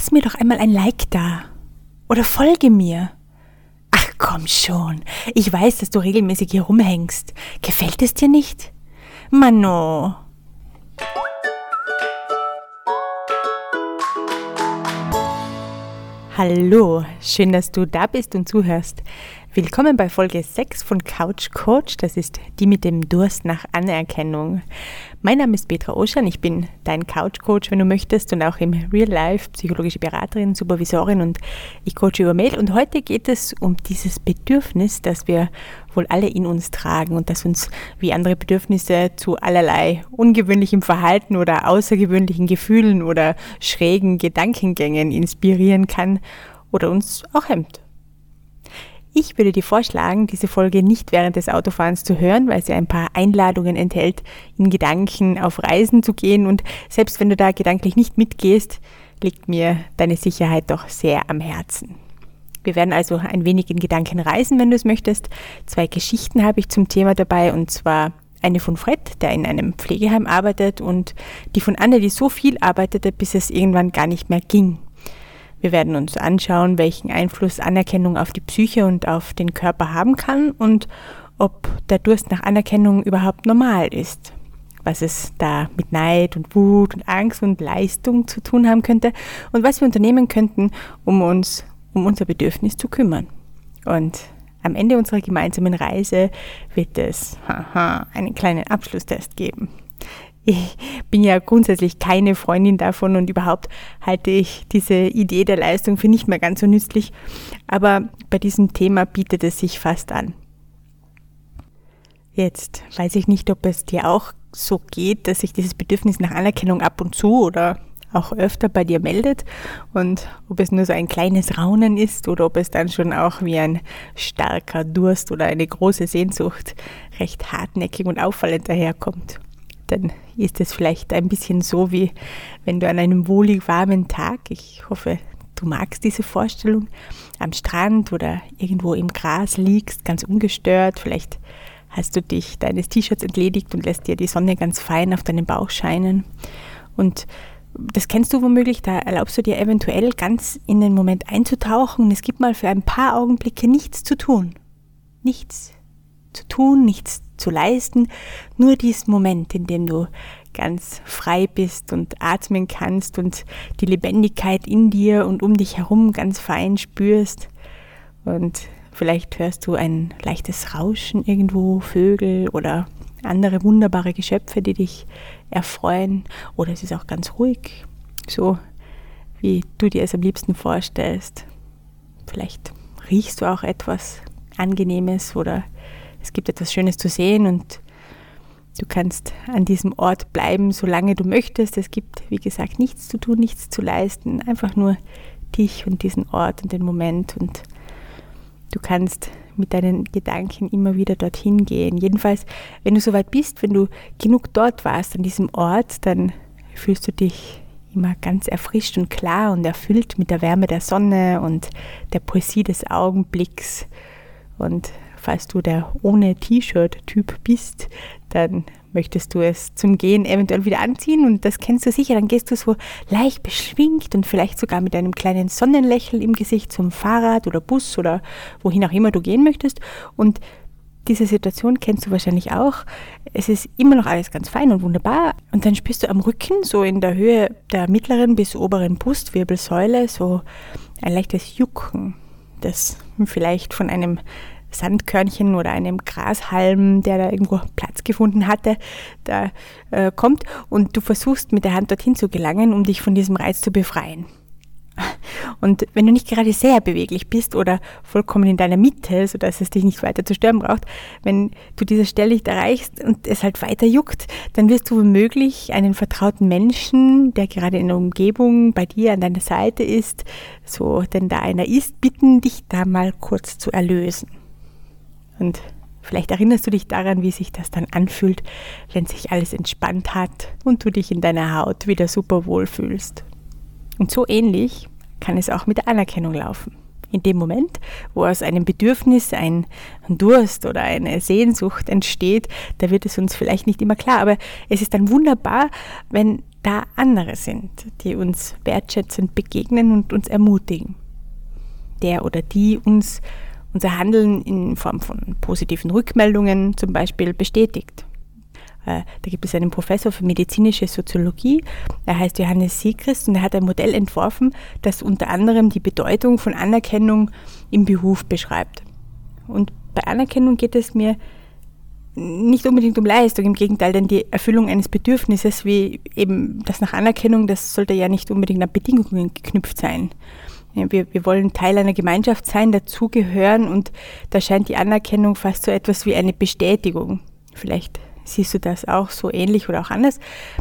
lass mir doch einmal ein Like da. Oder folge mir. Ach komm schon, ich weiß, dass du regelmäßig hier rumhängst. Gefällt es dir nicht? Mano. Hallo, schön, dass du da bist und zuhörst. Willkommen bei Folge 6 von Couch Coach. Das ist die mit dem Durst nach Anerkennung. Mein Name ist Petra Oschan. Ich bin dein Couch Coach, wenn du möchtest, und auch im Real Life psychologische Beraterin, Supervisorin und ich coache über Mail. Und heute geht es um dieses Bedürfnis, das wir wohl alle in uns tragen und das uns wie andere Bedürfnisse zu allerlei ungewöhnlichem Verhalten oder außergewöhnlichen Gefühlen oder schrägen Gedankengängen inspirieren kann oder uns auch hemmt. Ich würde dir vorschlagen, diese Folge nicht während des Autofahrens zu hören, weil sie ein paar Einladungen enthält, in Gedanken auf Reisen zu gehen. Und selbst wenn du da gedanklich nicht mitgehst, liegt mir deine Sicherheit doch sehr am Herzen. Wir werden also ein wenig in Gedanken reisen, wenn du es möchtest. Zwei Geschichten habe ich zum Thema dabei, und zwar eine von Fred, der in einem Pflegeheim arbeitet, und die von Anne, die so viel arbeitete, bis es irgendwann gar nicht mehr ging. Wir werden uns anschauen, welchen Einfluss Anerkennung auf die Psyche und auf den Körper haben kann und ob der Durst nach Anerkennung überhaupt normal ist. Was es da mit Neid und Wut und Angst und Leistung zu tun haben könnte und was wir unternehmen könnten, um uns um unser Bedürfnis zu kümmern. Und am Ende unserer gemeinsamen Reise wird es haha, einen kleinen Abschlusstest geben ich bin ja grundsätzlich keine Freundin davon und überhaupt halte ich diese Idee der Leistung für nicht mehr ganz so nützlich. Aber bei diesem Thema bietet es sich fast an. Jetzt weiß ich nicht, ob es dir auch so geht, dass sich dieses Bedürfnis nach Anerkennung ab und zu oder auch öfter bei dir meldet und ob es nur so ein kleines Raunen ist oder ob es dann schon auch wie ein starker Durst oder eine große Sehnsucht recht hartnäckig und auffallend daherkommt dann ist es vielleicht ein bisschen so, wie wenn du an einem wohlig warmen Tag, ich hoffe, du magst diese Vorstellung, am Strand oder irgendwo im Gras liegst, ganz ungestört, vielleicht hast du dich deines T-Shirts entledigt und lässt dir die Sonne ganz fein auf deinen Bauch scheinen. Und das kennst du womöglich, da erlaubst du dir eventuell ganz in den Moment einzutauchen und es gibt mal für ein paar Augenblicke nichts zu tun. Nichts zu tun, nichts zu leisten, nur diesen Moment, in dem du ganz frei bist und atmen kannst und die Lebendigkeit in dir und um dich herum ganz fein spürst. Und vielleicht hörst du ein leichtes Rauschen irgendwo, Vögel oder andere wunderbare Geschöpfe, die dich erfreuen. Oder es ist auch ganz ruhig, so wie du dir es am liebsten vorstellst. Vielleicht riechst du auch etwas Angenehmes oder es gibt etwas Schönes zu sehen und du kannst an diesem Ort bleiben, solange du möchtest. Es gibt, wie gesagt, nichts zu tun, nichts zu leisten, einfach nur dich und diesen Ort und den Moment und du kannst mit deinen Gedanken immer wieder dorthin gehen. Jedenfalls, wenn du soweit bist, wenn du genug dort warst an diesem Ort, dann fühlst du dich immer ganz erfrischt und klar und erfüllt mit der Wärme der Sonne und der Poesie des Augenblicks und falls du der ohne T-Shirt-Typ bist, dann möchtest du es zum Gehen eventuell wieder anziehen und das kennst du sicher, dann gehst du so leicht beschwingt und vielleicht sogar mit einem kleinen Sonnenlächeln im Gesicht zum Fahrrad oder Bus oder wohin auch immer du gehen möchtest und diese Situation kennst du wahrscheinlich auch. Es ist immer noch alles ganz fein und wunderbar. Und dann spürst du am Rücken, so in der Höhe der mittleren bis oberen Brustwirbelsäule, so ein leichtes Jucken, das vielleicht von einem Sandkörnchen oder einem Grashalm, der da irgendwo Platz gefunden hatte, da äh, kommt und du versuchst mit der Hand dorthin zu gelangen, um dich von diesem Reiz zu befreien. Und wenn du nicht gerade sehr beweglich bist oder vollkommen in deiner Mitte, sodass es dich nicht weiter zu stören braucht, wenn du diese Stelle nicht erreichst und es halt weiter juckt, dann wirst du womöglich einen vertrauten Menschen, der gerade in der Umgebung bei dir an deiner Seite ist, so denn da einer ist, bitten, dich da mal kurz zu erlösen. Und vielleicht erinnerst du dich daran, wie sich das dann anfühlt, wenn sich alles entspannt hat und du dich in deiner Haut wieder super wohl fühlst. Und so ähnlich kann es auch mit der Anerkennung laufen. In dem Moment, wo aus einem Bedürfnis ein Durst oder eine Sehnsucht entsteht, da wird es uns vielleicht nicht immer klar, aber es ist dann wunderbar, wenn da andere sind, die uns wertschätzend begegnen und uns ermutigen. Der oder die uns unser Handeln in Form von positiven Rückmeldungen zum Beispiel bestätigt. Äh, da gibt es einen Professor für medizinische Soziologie, er heißt Johannes Siegrist und er hat ein Modell entworfen, das unter anderem die Bedeutung von Anerkennung im Beruf beschreibt. Und bei Anerkennung geht es mir nicht unbedingt um Leistung, im Gegenteil, denn die Erfüllung eines Bedürfnisses, wie eben das nach Anerkennung, das sollte ja nicht unbedingt an Bedingungen geknüpft sein. Wir, wir wollen Teil einer Gemeinschaft sein, dazugehören und da scheint die Anerkennung fast so etwas wie eine Bestätigung. Vielleicht siehst du das auch so ähnlich oder auch anders.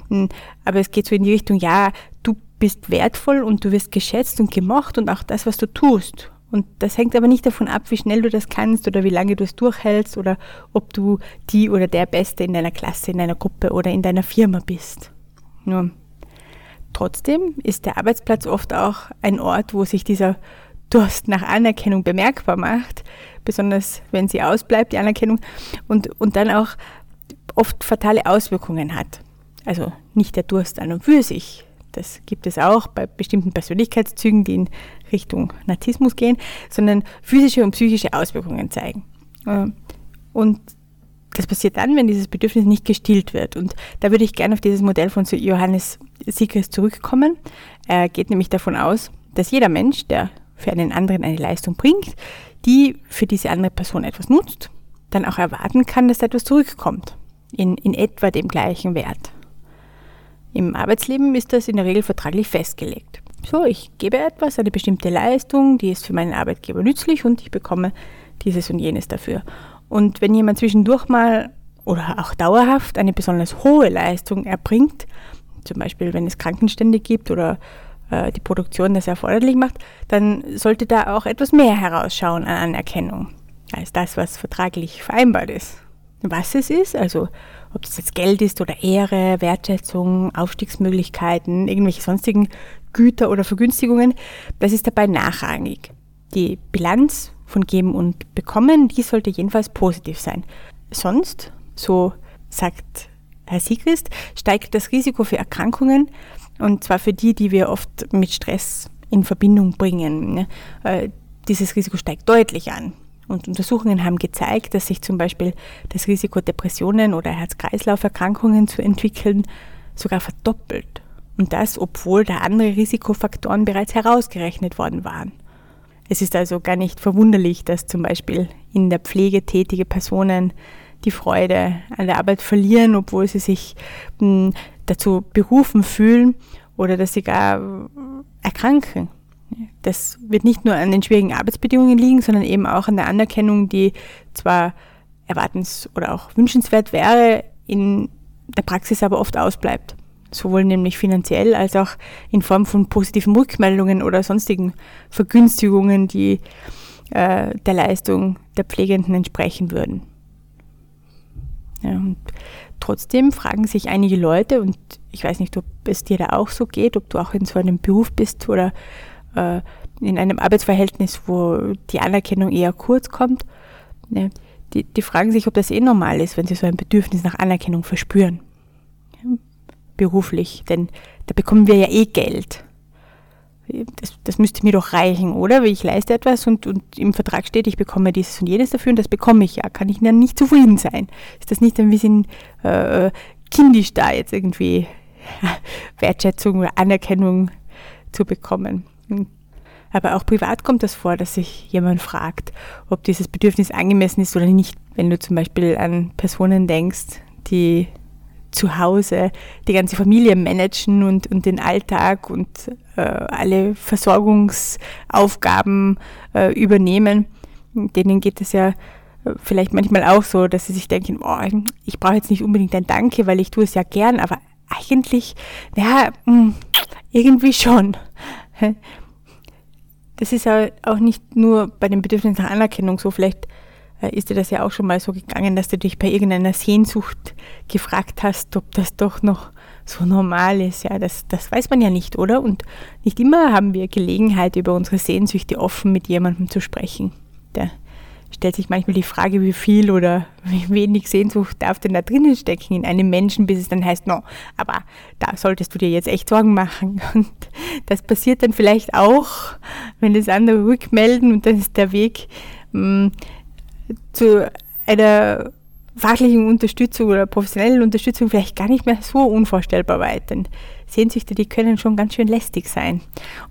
Hm, aber es geht so in die Richtung, ja, du bist wertvoll und du wirst geschätzt und gemocht und auch das, was du tust. Und das hängt aber nicht davon ab, wie schnell du das kannst oder wie lange du es durchhältst oder ob du die oder der Beste in deiner Klasse, in deiner Gruppe oder in deiner Firma bist. Nur trotzdem ist der Arbeitsplatz oft auch ein Ort, wo sich dieser Durst nach Anerkennung bemerkbar macht, besonders wenn sie ausbleibt, die Anerkennung, und, und dann auch oft fatale Auswirkungen hat. Also nicht der Durst an und für sich, das gibt es auch bei bestimmten Persönlichkeitszügen, die in Richtung Narzissmus gehen, sondern physische und psychische Auswirkungen zeigen. Äh, und das passiert dann, wenn dieses Bedürfnis nicht gestillt wird. Und da würde ich gerne auf dieses Modell von Johannes Siegers zurückkommen. Er geht nämlich davon aus, dass jeder Mensch, der für einen anderen eine Leistung bringt, die für diese andere Person etwas nutzt, dann auch erwarten kann, dass da etwas zurückkommt. In, in etwa dem gleichen Wert. Im Arbeitsleben ist das in der Regel vertraglich festgelegt. So, ich gebe etwas, eine bestimmte Leistung, die ist für meinen Arbeitgeber nützlich und ich bekomme dieses und jenes dafür. Und wenn jemand zwischendurch mal oder auch dauerhaft eine besonders hohe Leistung erbringt, zum Beispiel wenn es Krankenstände gibt oder äh, die Produktion das erforderlich macht, dann sollte da auch etwas mehr herausschauen an Anerkennung als das, was vertraglich vereinbart ist. Was es ist, also ob das jetzt Geld ist oder Ehre, Wertschätzung, Aufstiegsmöglichkeiten, irgendwelche sonstigen Güter oder Vergünstigungen, das ist dabei nachrangig. Die Bilanz von Geben und Bekommen, die sollte jedenfalls positiv sein. Sonst, so sagt Herr Siegrist, steigt das Risiko für Erkrankungen und zwar für die, die wir oft mit Stress in Verbindung bringen. Äh, dieses Risiko steigt deutlich an. Und Untersuchungen haben gezeigt, dass sich zum Beispiel das Risiko Depressionen oder Herz-Kreislauf-Erkrankungen zu entwickeln sogar verdoppelt. Und das, obwohl da andere Risikofaktoren bereits herausgerechnet worden waren. Es ist also gar nicht verwunderlich, dass zum Beispiel in der Pflege tätige Personen die Freude an der Arbeit verlieren, obwohl sie sich hm, dazu berufen fühlen oder dass sie gar erkranken. Das wird nicht nur an den schwierigen Arbeitsbedingungen liegen, sondern eben auch an der Anerkennung, die zwar erwartens- oder auch wünschenswert wäre, in der Praxis aber oft ausbleibt. Sowohl nämlich finanziell als auch in Form von positiven Rückmeldungen oder sonstigen Vergünstigungen, die äh, der Leistung der Pflegenden entsprechen würden. Ja, und trotzdem fragen sich einige Leute, und ich weiß nicht, ob es dir da auch so geht, ob du auch in so einem Beruf bist oder äh, in einem Arbeitsverhältnis, wo die Anerkennung eher kurz kommt, ne, die, die fragen sich, ob das eh normal ist, wenn sie so ein Bedürfnis nach Anerkennung verspüren. Beruflich, denn da bekommen wir ja eh Geld. Das, das, müsste mir doch reichen, oder? Weil ich leiste etwas und, und im Vertrag steht, ich bekomme dieses und jenes dafür und das bekomme ich ja. Kann ich dann nicht zufrieden sein? Ist das nicht ein bisschen äh, kindisch da jetzt irgendwie Wertschätzung oder Anerkennung zu bekommen? Aber auch privat kommt das vor, dass sich jemand fragt, ob dieses Bedürfnis angemessen ist oder nicht. Wenn du zum Beispiel an Personen denkst, die zu Hause die ganze Familie managen und, und den Alltag und äh, alle Versorgungsaufgaben äh, übernehmen, denen geht es ja äh, vielleicht manchmal auch so, dass sie sich denken, oh, ich brauche jetzt nicht unbedingt ein Danke, weil ich tue es ja gern, aber eigentlich, ja, hm, irgendwie schon. Das ist auch nicht nur bei dem Bedürfnis nach Anerkennung so. Vielleicht ist dir das ja auch schon mal so gegangen, dass du dich bei irgendeiner Sehnsucht gefragt hast, ob das doch noch so normal ist. Ja, das, das weiß man ja nicht, oder? Und nicht immer haben wir Gelegenheit, über unsere Sehnsüchte offen mit jemandem zu sprechen, der stellt sich manchmal die Frage, wie viel oder wie wenig Sehnsucht darf denn da drinnen stecken in einem Menschen, bis es dann heißt, no, aber da solltest du dir jetzt echt Sorgen machen. Und das passiert dann vielleicht auch, wenn das andere rückmelden und dann ist der Weg mh, mm, zu einer fachlichen Unterstützung oder professionellen Unterstützung vielleicht gar nicht mehr so unvorstellbar weit. Denn Sehnsüchte, die können schon ganz schön lästig sein.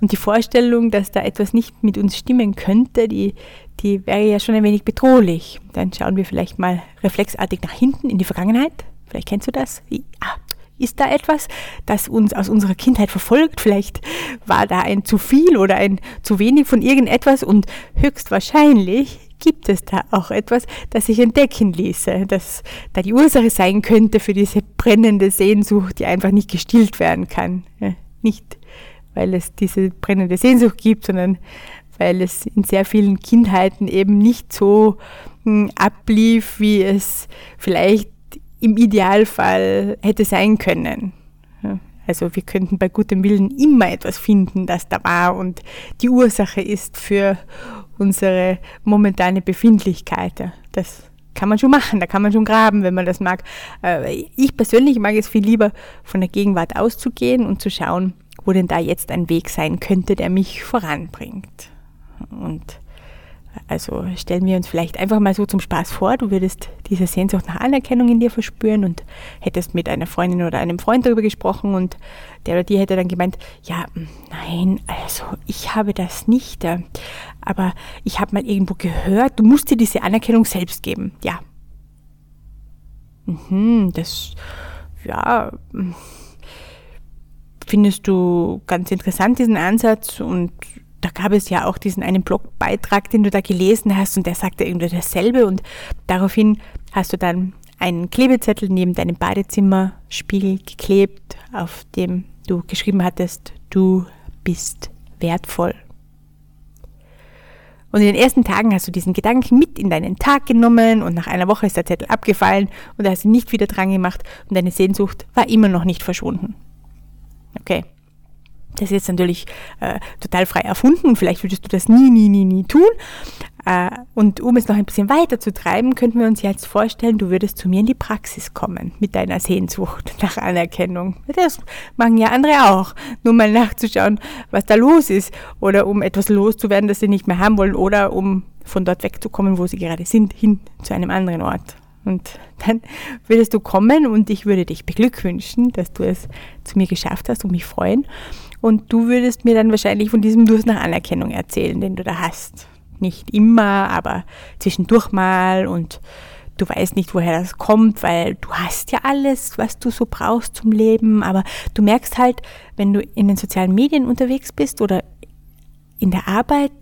Und die Vorstellung, dass da etwas nicht mit uns stimmen könnte, die, die wäre ja schon ein wenig bedrohlich. Dann schauen wir vielleicht mal reflexartig nach hinten in die Vergangenheit. Vielleicht kennst du das. Ah, ist da etwas, das uns aus unserer Kindheit verfolgt? Vielleicht war da ein zu viel oder ein zu wenig von irgendetwas und höchstwahrscheinlich gibt es da auch etwas, das sich entdecken ließe, das da die Ursache sein könnte für diese brennende Sehnsucht, die einfach nicht gestillt werden kann. Nicht, weil es diese brennende Sehnsucht gibt, sondern weil es in sehr vielen Kindheiten eben nicht so hm, ablief, wie es vielleicht im Idealfall hätte sein können. Also wir könnten bei gutem Willen immer etwas finden, das da war und die Ursache ist für unsere momentane Befindlichkeit. Das kann man schon machen, da kann man schon graben, wenn man das mag. Äh, ich persönlich mag es viel lieber, von der Gegenwart auszugehen und zu schauen, wo denn da jetzt ein Weg sein könnte, der mich voranbringt. Und also stellen wir uns vielleicht einfach mal so zum Spaß vor, du würdest diese Sehnsucht nach Anerkennung in dir verspüren und hättest mit einer Freundin oder einem Freund darüber gesprochen und der oder die hätte dann gemeint, ja, nein, also ich habe das nicht, äh, aber ich habe mal irgendwo gehört, du musst dir diese Anerkennung selbst geben. Ja. Mhm, das, ja, findest du ganz interessant diesen Ansatz und da gab es ja auch diesen einen Blogbeitrag, den du da gelesen hast und der sagte irgendwie dasselbe und daraufhin hast du dann einen Klebezettel neben deinem Badezimmerspiegel geklebt, auf dem du geschrieben hattest, du bist wertvoll. Und in den ersten Tagen hast du diesen Gedanken mit in deinen Tag genommen und nach einer Woche ist der Zettel abgefallen und da hast du nicht wieder dran gemacht und deine Sehnsucht war immer noch nicht verschwunden. Okay, das ist jetzt natürlich äh, total frei erfunden und vielleicht würdest du das nie, nie, nie, nie tun. Äh, und um es noch ein bisschen weiter zu treiben, könnten wir uns jetzt vorstellen, du würdest zu mir in die Praxis kommen mit deiner Sehnsucht nach Anerkennung. Das machen ja andere auch. Nur mal nachzuschauen, was da los ist. Oder um etwas loszuwerden, das sie nicht mehr haben wollen. Oder um von dort wegzukommen, wo sie gerade sind, hin zu einem anderen Ort. Und dann würdest du kommen und ich würde dich beglückwünschen, dass du es zu mir geschafft hast und mich freuen. Und du würdest mir dann wahrscheinlich von diesem Durst nach Anerkennung erzählen, den du da hast. Nicht immer, aber zwischendurch mal und du weißt nicht, woher das kommt, weil du hast ja alles, was du so brauchst zum Leben, aber du merkst halt, wenn du in den sozialen Medien unterwegs bist oder in der Arbeit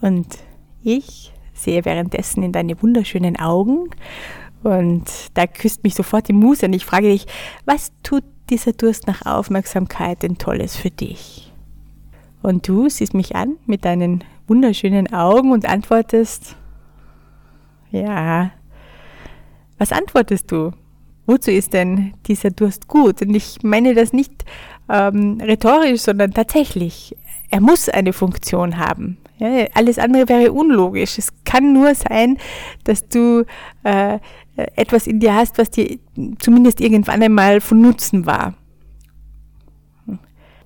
und ich sehe währenddessen in deine wunderschönen Augen und da küsst mich sofort die Muse und ich frage dich, was tut dieser Durst nach Aufmerksamkeit denn Tolles für dich? Und du siehst mich an mit deinen wunderschönen Augen und antwortest, ja, was antwortest du? Wozu ist denn dieser Durst gut? Und ich meine das nicht ähm, rhetorisch, sondern tatsächlich. Er muss eine Funktion haben. Ja, alles andere wäre unlogisch. Es kann nur sein, dass du äh, etwas in dir hast, was dir zumindest irgendwann einmal von Nutzen war.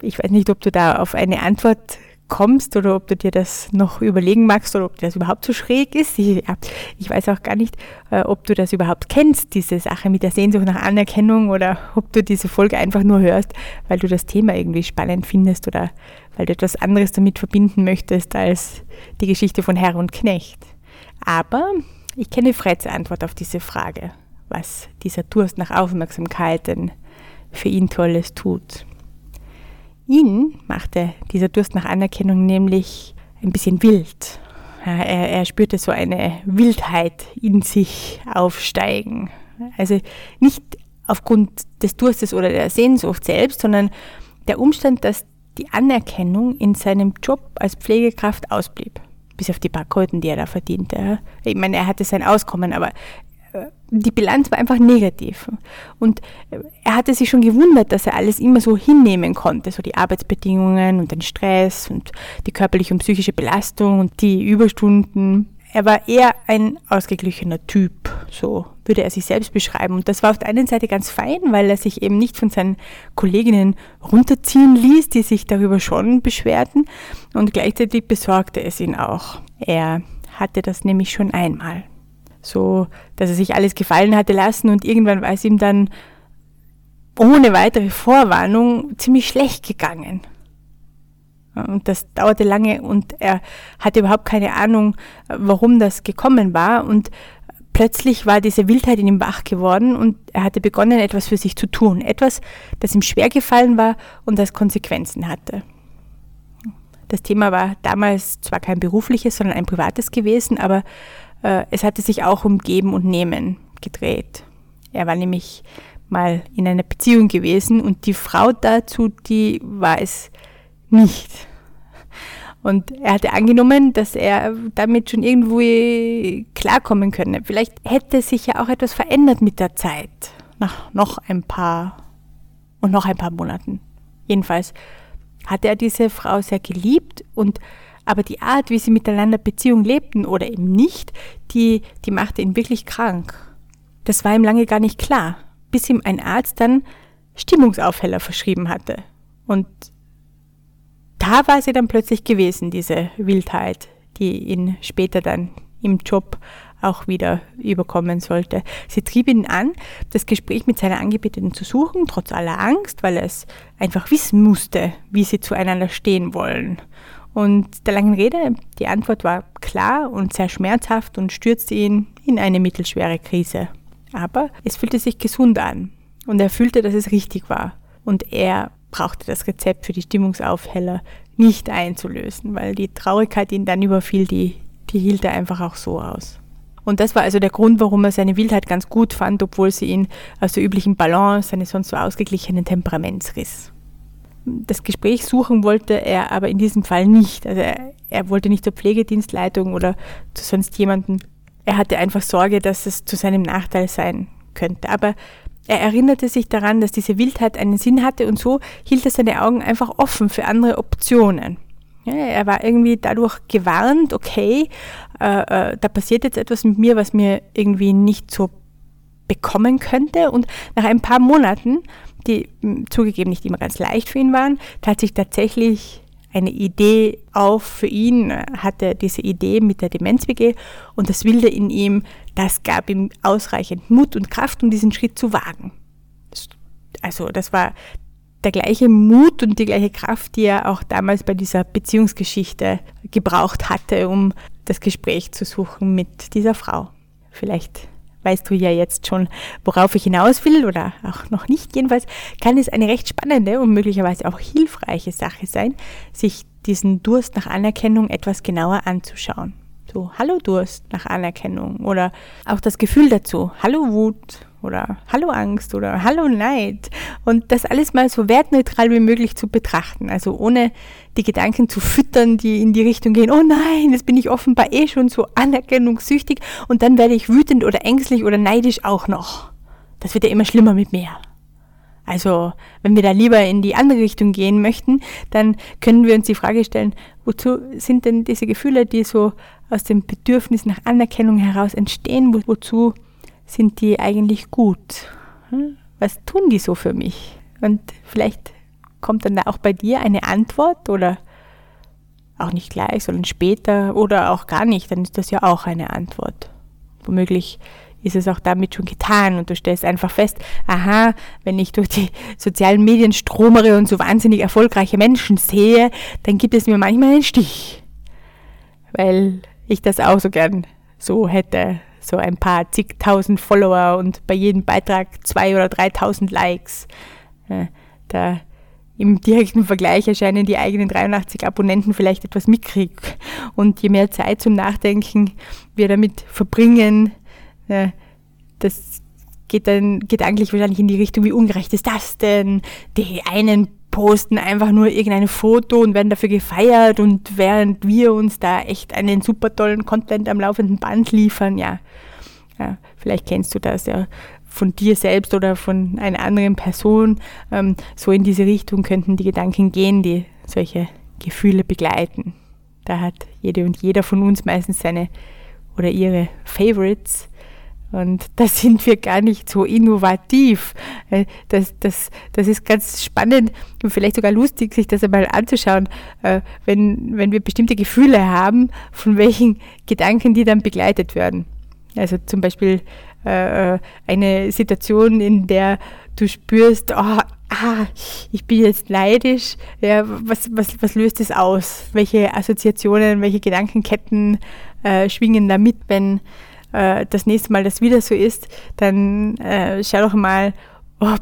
Ich weiß nicht, ob du da auf eine Antwort kommst oder ob du dir das noch überlegen magst oder ob das überhaupt so schräg ist. Ich, ja, ich weiß auch gar nicht, äh, ob du das überhaupt kennst, diese Sache mit der Sehnsucht nach Anerkennung oder ob du diese Folge einfach nur hörst, weil du das Thema irgendwie spannend findest oder weil du etwas anderes damit verbinden möchtest als die Geschichte von Herr und Knecht. Aber ich kenne Freds Antwort auf diese Frage, was dieser Durst nach Aufmerksamkeit denn für ihn Tolles tut. Ihn machte dieser Durst nach Anerkennung nämlich ein bisschen wild. Er, er spürte so eine Wildheit in sich aufsteigen. Also nicht aufgrund des Durstes oder der Sehnsucht selbst, sondern der Umstand, dass die Anerkennung in seinem Job als Pflegekraft ausblieb bis auf die paar Kröten, die er da verdiente. Ich meine, er hatte sein Auskommen, aber äh, die Bilanz war einfach negativ. Und er hatte sich schon gewundert, dass er alles immer so hinnehmen konnte, so die Arbeitsbedingungen und den Stress und die körperliche und psychische Belastung und die Überstunden. Er war eher ein ausgeglichener Typ, so würde er sich selbst beschreiben. Und das war auf der einen Seite ganz fein, weil er sich eben nicht von seinen Kolleginnen runterziehen ließ, die sich darüber schon beschwerten. Und gleichzeitig besorgte es ihn auch. Er hatte das nämlich schon einmal so, dass er sich alles gefallen hatte lassen und irgendwann war es ihm dann ohne weitere Vorwarnung ziemlich schlecht gegangen. Und das dauerte lange und er hatte überhaupt keine Ahnung, warum das gekommen war. Und plötzlich war diese Wildheit in ihm wach geworden und er hatte begonnen, etwas für sich zu tun. Etwas, das ihm schwer gefallen war und das Konsequenzen hatte. Das Thema war damals zwar kein berufliches, sondern ein privates gewesen, aber äh, es hatte sich auch um Geben und Nehmen gedreht. Er war nämlich mal in einer Beziehung gewesen und die Frau dazu, die war es nicht. Und er hatte angenommen, dass er damit schon irgendwo klarkommen könne. Vielleicht hätte sich ja auch etwas verändert mit der Zeit. Nach noch ein paar und noch ein paar Monaten. Jedenfalls hatte er diese Frau sehr geliebt und aber die Art, wie sie miteinander Beziehung lebten oder eben nicht, die, die machte ihn wirklich krank. Das war ihm lange gar nicht klar, bis ihm ein Arzt dann Stimmungsaufheller verschrieben hatte. Und da war sie dann plötzlich gewesen, diese Wildheit, die ihn später dann im Job auch wieder überkommen sollte. Sie trieb ihn an, das Gespräch mit seiner Angebeteten zu suchen, trotz aller Angst, weil er es einfach wissen musste, wie sie zueinander stehen wollen. Und der langen Rede, die Antwort war klar und sehr schmerzhaft und stürzte ihn in eine mittelschwere Krise. Aber es fühlte sich gesund an und er fühlte, dass es richtig war. Und er brauchte das Rezept für die Stimmungsaufheller nicht einzulösen, weil die Traurigkeit ihn dann überfiel, die, die hielt er einfach auch so aus. Und das war also der Grund, warum er seine Wildheit ganz gut fand, obwohl sie ihn aus der üblichen Balance seines sonst so ausgeglichenen Temperaments riss das Gespräch suchen wollte er aber in diesem Fall nicht. Also er, er wollte nicht zur Pflegedienstleitung oder zu sonst jemandem. Er hatte einfach Sorge, dass es zu seinem Nachteil sein könnte. Aber er erinnerte sich daran, dass diese Wildheit einen Sinn hatte und so hielt er seine Augen einfach offen für andere Optionen. Ja, er war irgendwie dadurch gewarnt, okay, äh, äh, da passiert jetzt etwas mit mir, was mir irgendwie nicht so bekommen könnte. Und nach ein paar Monaten die zugegeben nicht immer ganz leicht für ihn waren, tat sich tatsächlich eine Idee auf für ihn, hatte diese Idee mit der Demenz-WG und das Wilde in ihm, das gab ihm ausreichend Mut und Kraft, um diesen Schritt zu wagen. Also das war der gleiche Mut und die gleiche Kraft, die er auch damals bei dieser Beziehungsgeschichte gebraucht hatte, um das Gespräch zu suchen mit dieser Frau. Vielleicht weißt du ja jetzt schon, worauf ich hinaus will oder auch noch nicht. Jedenfalls kann es eine recht spannende und möglicherweise auch hilfreiche Sache sein, sich diesen Durst nach Anerkennung etwas genauer anzuschauen. So, hallo Durst nach Anerkennung oder auch das Gefühl dazu, hallo Wut oder hallo Angst oder hallo Neid und das alles mal so wertneutral wie möglich zu betrachten, also ohne die Gedanken zu füttern, die in die Richtung gehen, oh nein, jetzt bin ich offenbar eh schon so anerkennungssüchtig und dann werde ich wütend oder ängstlich oder neidisch auch noch. Das wird ja immer schlimmer mit mir. Also, wenn wir da lieber in die andere Richtung gehen möchten, dann können wir uns die Frage stellen, wozu sind denn diese Gefühle, die so aus dem Bedürfnis nach Anerkennung heraus entstehen, wozu sind die eigentlich gut? Hm? Was tun die so für mich? Und vielleicht kommt dann auch bei dir eine Antwort oder auch nicht gleich, sondern später oder auch gar nicht, dann ist das ja auch eine Antwort. Womöglich ist es auch damit schon getan und du stellst einfach fest, aha, wenn ich durch die sozialen Medien stromere und so wahnsinnig erfolgreiche Menschen sehe, dann gibt es mir manchmal einen Stich, weil ich das auch so gern so hätte, so ein paar zigtausend Follower und bei jedem Beitrag zwei oder dreitausend Likes. Da im direkten Vergleich erscheinen die eigenen 83 Abonnenten vielleicht etwas mickrig. Und je mehr Zeit zum Nachdenken wir damit verbringen, das geht dann gedanklich wahrscheinlich in die Richtung, wie ungerecht ist das denn? Die einen posten einfach nur irgendein Foto und werden dafür gefeiert und während wir uns da echt einen super tollen Content am laufenden Band liefern, ja, ja Vielleicht kennst du das ja von dir selbst oder von einer anderen Person. Ähm, so in diese Richtung könnten die Gedanken gehen, die solche Gefühle begleiten. Da hat jede und jeder von uns meistens seine oder ihre Favorites. Und da sind wir gar nicht so innovativ. Äh, das, das, das ist ganz spannend und vielleicht sogar lustig, sich das einmal anzuschauen, äh, wenn, wenn wir bestimmte Gefühle haben, von welchen Gedanken die dann begleitet werden. Also zum Beispiel äh, eine Situation, in der du spürst, oh, ah, ich bin jetzt neidisch, ja, was, was, was löst es aus? Welche Assoziationen, welche Gedankenketten äh, schwingen da mit, wenn äh, das nächste Mal das wieder so ist, dann äh, schau doch mal, ob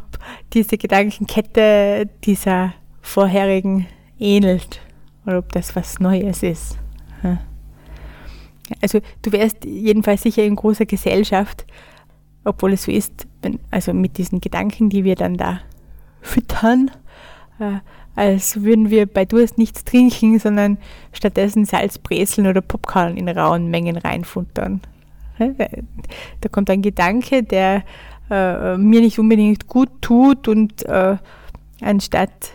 diese Gedankenkette dieser vorherigen ähnelt oder ob das was Neues ist. Ja. Also du wärst jedenfalls sicher in großer Gesellschaft, obwohl es so ist, wenn, also mit diesen Gedanken, die wir dann da füttern, äh, als würden wir bei Durst nichts trinken, sondern stattdessen Salz, Brezeln oder Popcorn in rauen Mengen reinfuttern. Da kommt ein Gedanke, der äh, mir nicht unbedingt gut tut und äh, anstatt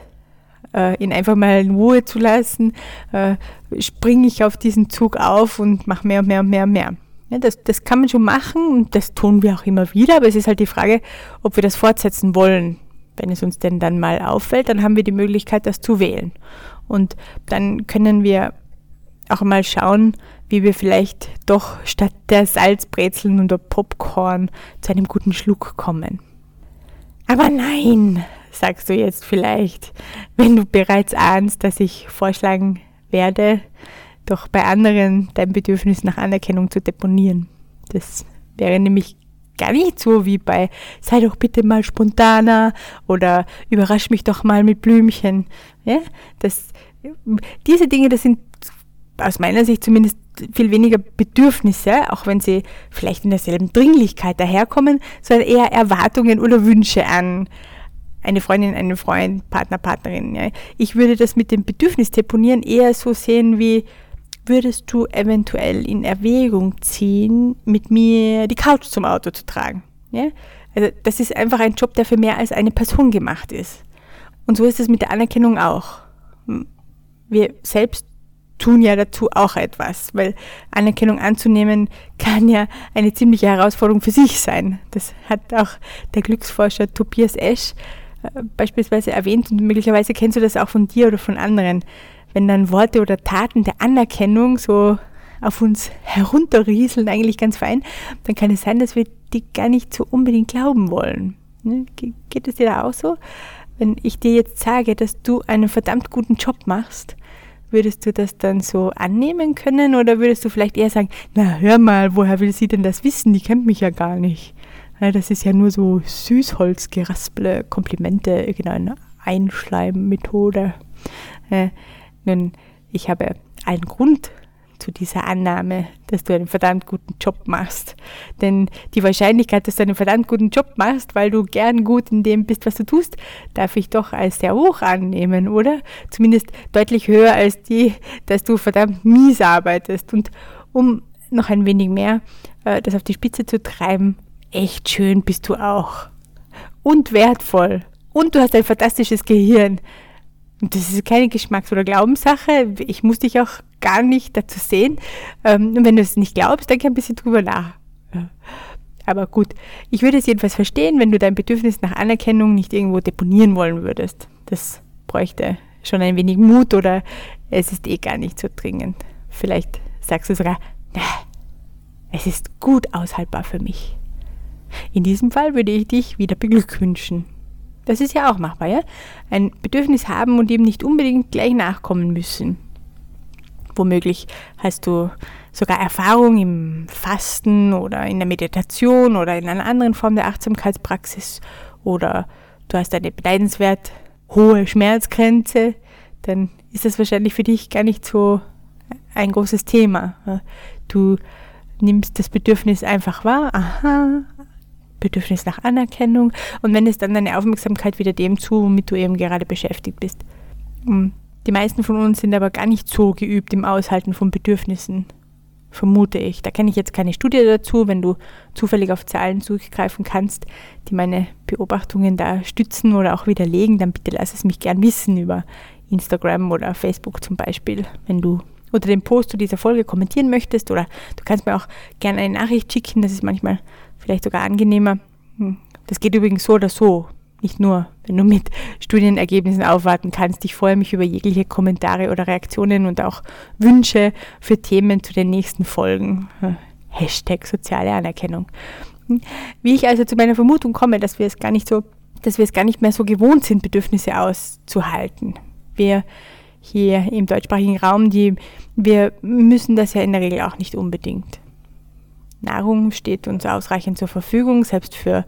äh, ihn einfach mal in Ruhe zu lassen, äh, springe ich auf diesen Zug auf und mache mehr und mehr und mehr und mehr. Ja, das, das kann man schon machen und das tun wir auch immer wieder, aber es ist halt die Frage, ob wir das fortsetzen wollen. Wenn es uns denn dann mal auffällt, dann haben wir die Möglichkeit, das zu wählen. Und dann können wir auch mal schauen, wie wir vielleicht doch statt der Salzbrezeln und der Popcorn zu einem guten Schluck kommen. Aber nein, sagst du jetzt vielleicht, wenn du bereits ahnst, dass ich vorschlagen werde, doch bei anderen dein Bedürfnis nach Anerkennung zu deponieren. Das wäre nämlich gar nicht so wie bei sei doch bitte mal spontaner oder überrasch mich doch mal mit Blümchen. Ja, das, diese Dinge, das sind aus meiner Sicht zumindest viel weniger Bedürfnisse, auch wenn sie vielleicht in derselben Dringlichkeit daherkommen, sondern eher Erwartungen oder Wünsche an eine Freundin, einen Freund, Partner, Partnerin. Ja. Ich würde das mit dem Bedürfnis deponieren eher so sehen wie, würdest du eventuell in Erwägung ziehen, mit mir die Couch zum Auto zu tragen? Ja? Also das ist einfach ein Job, der für mehr als eine Person gemacht ist. Und so ist es mit der Anerkennung auch. Wir selbst tun ja dazu auch etwas, weil Anerkennung anzunehmen kann ja eine ziemliche Herausforderung für sich sein. Das hat auch der Glücksforscher Tobias Esch äh, beispielsweise erwähnt und möglicherweise kennst du das auch von dir oder von anderen. Wenn dann Worte oder Taten der Anerkennung so auf uns herunterrieseln, eigentlich ganz fein, dann kann es sein, dass wir die gar nicht so unbedingt glauben wollen. Ne? Geht es dir da auch so? Wenn ich dir jetzt sage, dass du einen verdammt guten Job machst, würdest du das dann so annehmen können oder würdest du vielleicht eher sagen, na hör mal, woher will sie denn das wissen? Die kennt mich ja gar nicht. Das ist ja nur so Süßholzgerasple, Komplimente, irgendeine Einschleimmethode. Äh, nun, ich habe allen Grund zu dieser Annahme, dass du einen verdammt guten Job machst. Denn die Wahrscheinlichkeit, dass du einen verdammt guten Job machst, weil du gern gut in dem bist, was du tust, darf ich doch als sehr hoch annehmen, oder? Zumindest deutlich höher als die, dass du verdammt mies arbeitest. Und um noch ein wenig mehr äh, das auf die Spitze zu treiben, echt schön bist du auch. Und wertvoll. Und du hast ein fantastisches Gehirn. Und das ist keine Geschmacks- oder Glaubenssache. Ich muss dich auch gar nicht dazu sehen. Ähm, und wenn du es nicht glaubst, dann geh ein bisschen drüber nach. Aber gut, ich würde es jedenfalls verstehen, wenn du dein Bedürfnis nach Anerkennung nicht irgendwo deponieren wollen würdest. Das bräuchte schon ein wenig Mut oder es ist eh gar nicht so dringend. Vielleicht sagst du sogar, na, es ist gut aushaltbar für mich. In diesem Fall würde ich dich wieder beglückwünschen. Das ist ja auch machbar, ja? Ein Bedürfnis haben und ihm nicht unbedingt gleich nachkommen müssen. Womöglich hast du sogar Erfahrung im Fasten oder in der Meditation oder in einer anderen Form der Achtsamkeitspraxis oder du hast eine beneidenswert hohe Schmerzgrenze, dann ist das wahrscheinlich für dich gar nicht so ein großes Thema. Du nimmst das Bedürfnis einfach wahr, aha, Bedürfnis nach Anerkennung und wendest dann deine Aufmerksamkeit wieder dem zu, womit du eben gerade beschäftigt bist. Die meisten von uns sind aber gar nicht so geübt im Aushalten von Bedürfnissen. vermute ich. Da kenne ich jetzt keine Studie dazu, wenn du zufällig auf Zahlen zurückgreifen kannst, die meine Beobachtungen da stützen oder auch widerlegen, dann bitte lass es mich gern wissen über Instagram oder Facebook zum Beispiel, wenn du unter dem Post zu dieser Folge kommentieren möchtest oder du kannst mir auch gerne eine Nachricht schicken, das ist manchmal vielleicht sogar angenehmer. Hm, das geht übrigens so oder so, nicht nur, wenn du mit Studienergebnissen aufwarten kannst. Ich freue mich über jegliche Kommentare oder Reaktionen und auch Wünsche für Themen zu den nächsten Folgen. Hashtag soziale Anerkennung. Hm, wie ich also zu meiner Vermutung komme, dass wir es gar nicht so, dass wir es gar nicht mehr so gewohnt sind, Bedürfnisse auszuhalten. Wir hier im deutschsprachigen Raum, die, wir müssen das ja in der Regel auch nicht unbedingt. Nahrung steht uns ausreichend zur Verfügung, selbst für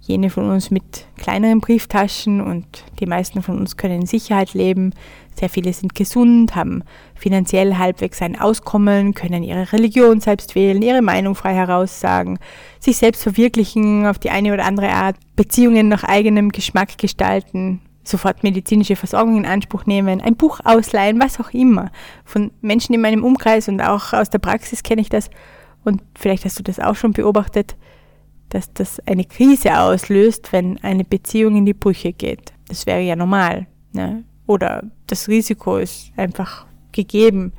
jene von uns mit kleineren Brieftaschen und die meisten von uns können in Sicherheit leben. Sehr viele sind gesund, haben finanziell halbwegs ein Auskommen, können ihre Religion selbst wählen, ihre Meinung frei heraussagen, sich selbst verwirklichen auf die eine oder andere Art, Beziehungen nach eigenem Geschmack gestalten, sofort medizinische Versorgung in Anspruch nehmen, ein Buch ausleihen, was auch immer. Von Menschen in meinem Umkreis und auch aus der Praxis kenne ich das. Und vielleicht hast du das auch schon beobachtet, dass das eine Krise auslöst, wenn eine Beziehung in die Brüche geht. Das wäre ja normal. Ne? Oder das Risiko ist einfach gegeben.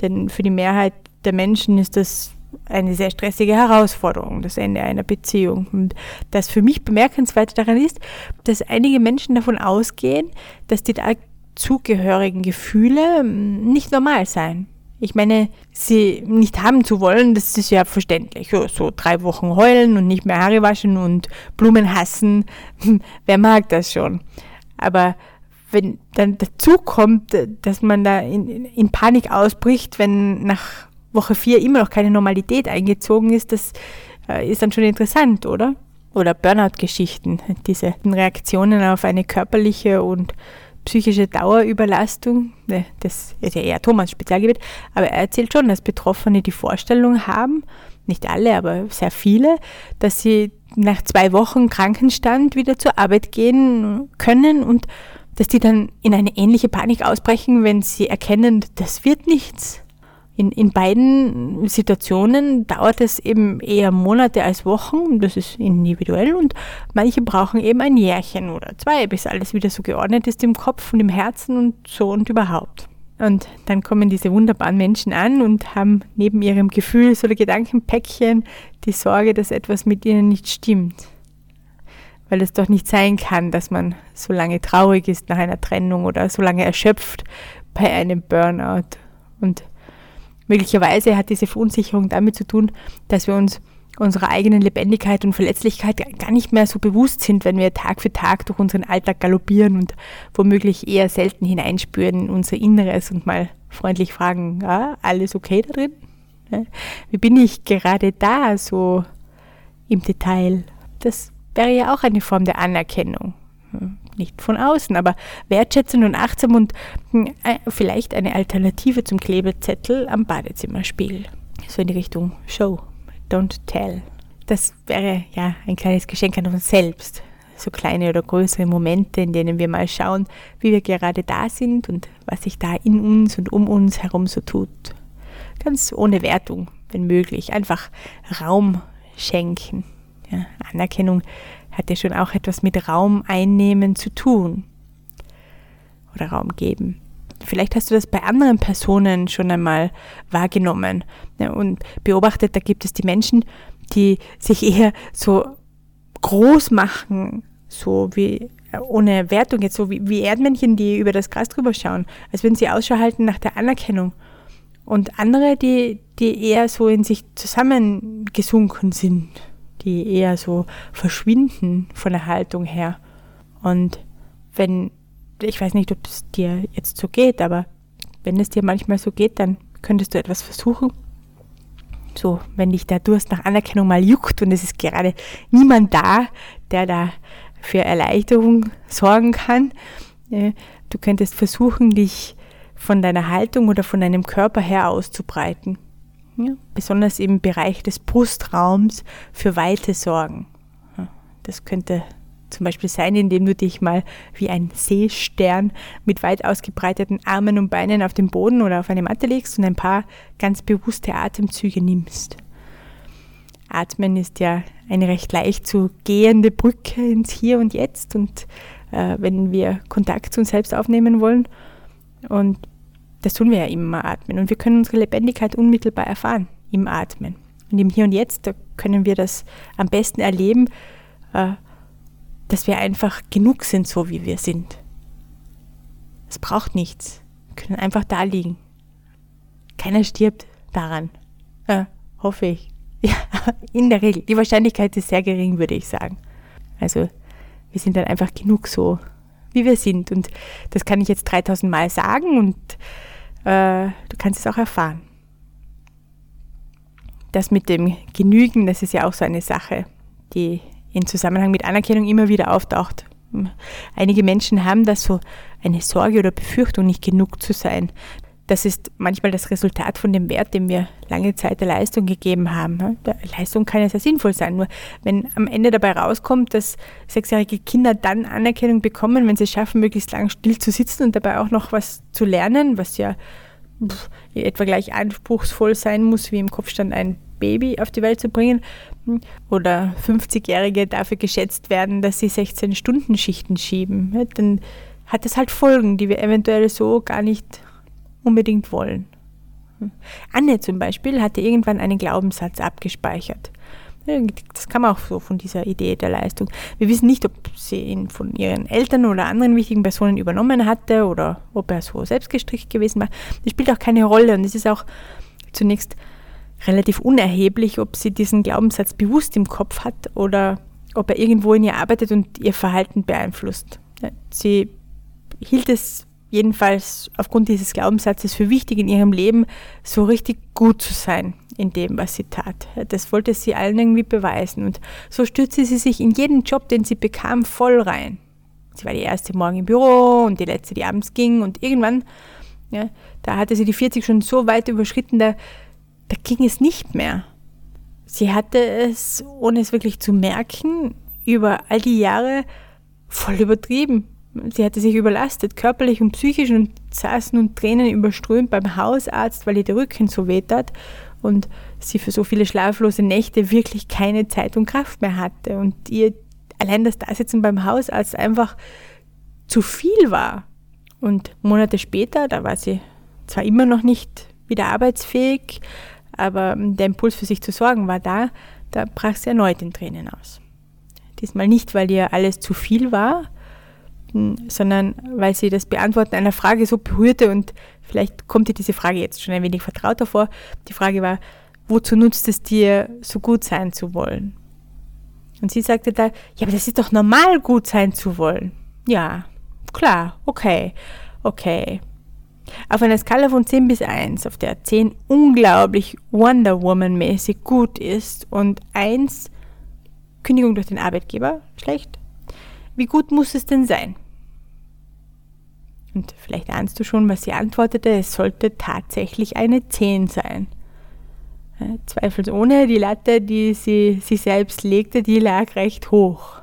Denn für die Mehrheit der Menschen ist das eine sehr stressige Herausforderung, das Ende einer Beziehung. Und das für mich bemerkenswert daran ist, dass einige Menschen davon ausgehen, dass die dazugehörigen Gefühle hm, nicht normal seien. Ich meine, sie nicht haben zu wollen, das ist ja verständlich. So, drei Wochen heulen und nicht mehr Haare waschen und Blumen hassen, wer mag das schon? Aber wenn dann dazu kommt, dass man da in, in Panik ausbricht, wenn nach Woche 4 immer noch keine Normalität eingezogen ist, das äh, ist dann schon interessant, oder? Oder Burnout-Geschichten, diese Reaktionen auf eine körperliche und psychische Dauerüberlastung. Ne, das ist ja eher Thomas Spezialgebiet, aber er erzählt schon, dass Betroffene die Vorstellung haben, nicht alle, aber sehr viele, dass sie nach zwei Wochen Krankenstand wieder zur Arbeit gehen können und dass die dann in eine ähnliche Panik ausbrechen, wenn sie erkennen, das wird nichts in, in beiden Situationen dauert es eben eher Monate als Wochen, das ist individuell und manche brauchen eben ein Jährchen oder zwei, bis alles wieder so geordnet ist im Kopf und im Herzen und so und überhaupt. Und dann kommen diese wunderbaren Menschen an und haben neben ihrem Gefühl oder Gedankenpäckchen die Sorge, dass etwas mit ihnen nicht stimmt. Weil es doch nicht sein kann, dass man so lange traurig ist nach einer Trennung oder so lange erschöpft bei einem Burnout. Und Möglicherweise hat diese Verunsicherung damit zu tun, dass wir uns unserer eigenen Lebendigkeit und Verletzlichkeit gar nicht mehr so bewusst sind, wenn wir Tag für Tag durch unseren Alltag galoppieren und womöglich eher selten hineinspüren in unser Inneres und mal freundlich fragen, ja, alles okay da drin? Wie bin ich gerade da so im Detail? Das wäre ja auch eine Form der Anerkennung nicht von außen, aber wertschätzend und achtsam und hm, äh, vielleicht eine Alternative zum Klebezettel am Badezimmerspiegel. So in die Richtung Show, don't tell. Das wäre ja ein kleines Geschenk an uns selbst. So kleine oder größere Momente, in denen wir mal schauen, wie wir gerade da sind und was sich da in uns und um uns herum so tut. Ganz ohne Wertung, wenn möglich. Einfach Raum schenken. Ja, Anerkennung hat ja schon auch etwas mit Raum einnehmen zu tun. Oder Raum geben. Vielleicht hast du das bei anderen Personen schon einmal wahrgenommen ja, und beobachtet, da gibt es die Menschen, die sich eher so groß machen, so wie ohne Wertung jetzt, so wie, wie Erdmännchen, die über das Gras drüber schauen, als würden sie Ausschau halten nach der Anerkennung. Und andere, die, die eher so in sich zusammengesunken sind die eher so verschwinden von der Haltung her. Und wenn, ich weiß nicht, ob es dir jetzt so geht, aber wenn es dir manchmal so geht, dann könntest du etwas versuchen. So, wenn dich der Durst nach Anerkennung mal juckt und es ist gerade niemand da, der da für Erleichterung sorgen kann, äh, du könntest versuchen, dich von deiner Haltung oder von deinem Körper her auszubreiten ja, besonders im Bereich des Brustraums für Weite sorgen. Das könnte zum Beispiel sein, indem du dich mal wie ein Seestern mit weit ausgebreiteten Armen und Beinen auf den Boden oder auf eine Matte legst und ein paar ganz bewusste Atemzüge nimmst. Atmen ist ja eine recht leicht zu gehende Brücke ins Hier und Jetzt und äh, wenn wir Kontakt zu uns selbst aufnehmen wollen. Und das tun wir ja immer atmen. Und wir können unsere Lebendigkeit unmittelbar erfahren im Atmen. Und im Hier und Jetzt, da können wir das am besten erleben, äh, dass wir einfach genug sind, so wie wir sind. Es braucht nichts. Wir können einfach da liegen. Keiner stirbt daran. Äh, hoffe ich. Ja, in der Regel. Die Wahrscheinlichkeit ist sehr gering, würde ich sagen. Also, wir sind dann einfach genug so, wie wir sind. Und das kann ich jetzt 3000 Mal sagen und äh, du kannst es auch erfahren. Das mit dem Genügen, das ist ja auch so eine Sache, die in Zusammenhang mit Anerkennung immer wieder auftaucht. Einige Menschen haben das so eine Sorge oder Befürchtung, nicht genug zu sein. Das ist manchmal das Resultat von dem Wert, den wir lange Zeit der Leistung gegeben haben. Der Leistung kann ja sehr sinnvoll sein, nur wenn am Ende dabei rauskommt, dass sechsjährige Kinder dann Anerkennung bekommen, wenn sie es schaffen, möglichst lang still zu sitzen und dabei auch noch was zu lernen, was ja etwa gleich anspruchsvoll sein muss, wie im Kopfstand ein Baby auf die Welt zu bringen. Oder 50-Jährige dafür geschätzt werden, dass sie 16-Stunden-Schichten schieben. Dann hat das halt Folgen, die wir eventuell so gar nicht unbedingt wollen. Anne zum Beispiel hatte irgendwann einen Glaubenssatz abgespeichert. Das kam auch so von dieser Idee der Leistung. Wir wissen nicht, ob sie ihn von ihren Eltern oder anderen wichtigen Personen übernommen hatte oder ob er so selbstgestrickt gewesen war. Das spielt auch keine Rolle und es ist auch zunächst relativ unerheblich, ob sie diesen Glaubenssatz bewusst im Kopf hat oder ob er irgendwo in ihr arbeitet und ihr Verhalten beeinflusst. Sie hielt es jedenfalls aufgrund dieses Glaubenssatzes für wichtig in ihrem Leben, so richtig gut zu sein in dem, was sie tat. Das wollte sie allen irgendwie beweisen. Und so stürzte sie sich in jeden Job, den sie bekam, voll rein. Sie war die erste morgen im Büro und die letzte, die abends ging. Und irgendwann, ja, da hatte sie die 40 schon so weit überschritten, da, da ging es nicht mehr. Sie hatte es, ohne es wirklich zu merken, über all die Jahre voll übertrieben. Sie hatte sich überlastet, körperlich und psychisch, und saß nun Tränen überströmt beim Hausarzt, weil ihr der Rücken so weh tat und sie für so viele schlaflose Nächte wirklich keine Zeit und Kraft mehr hatte und ihr allein das Dasitzen beim Hausarzt einfach zu viel war. Und Monate später, da war sie zwar immer noch nicht wieder arbeitsfähig, aber der Impuls für sich zu sorgen war da, da brach sie erneut in Tränen aus. Diesmal nicht, weil ihr alles zu viel war, sondern weil sie das Beantworten einer Frage so berührte und vielleicht kommt dir diese Frage jetzt schon ein wenig vertrauter vor. Die Frage war, wozu nutzt es dir, so gut sein zu wollen? Und sie sagte da, ja, aber das ist doch normal, gut sein zu wollen. Ja, klar, okay, okay. Auf einer Skala von 10 bis 1, auf der 10 unglaublich Wonder Woman-mäßig gut ist und 1 Kündigung durch den Arbeitgeber schlecht, wie gut muss es denn sein? Und vielleicht ahnst du schon, was sie antwortete, es sollte tatsächlich eine 10 sein. Zweifelsohne, die Latte, die sie sich selbst legte, die lag recht hoch.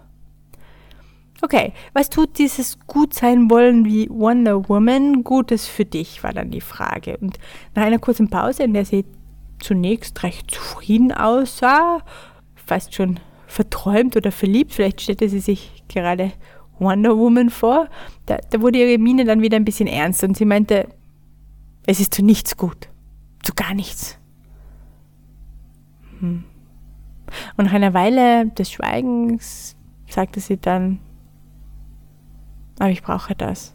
Okay, was tut dieses Gutsein wollen wie Wonder Woman Gutes für dich, war dann die Frage. Und nach einer kurzen Pause, in der sie zunächst recht zufrieden aussah, fast schon verträumt oder verliebt, vielleicht stellte sie sich gerade Wonder Woman vor, da, da wurde ihre Miene dann wieder ein bisschen ernst und sie meinte, es ist zu nichts gut, zu gar nichts. Hm. Und nach einer Weile des Schweigens sagte sie dann, aber ich brauche das.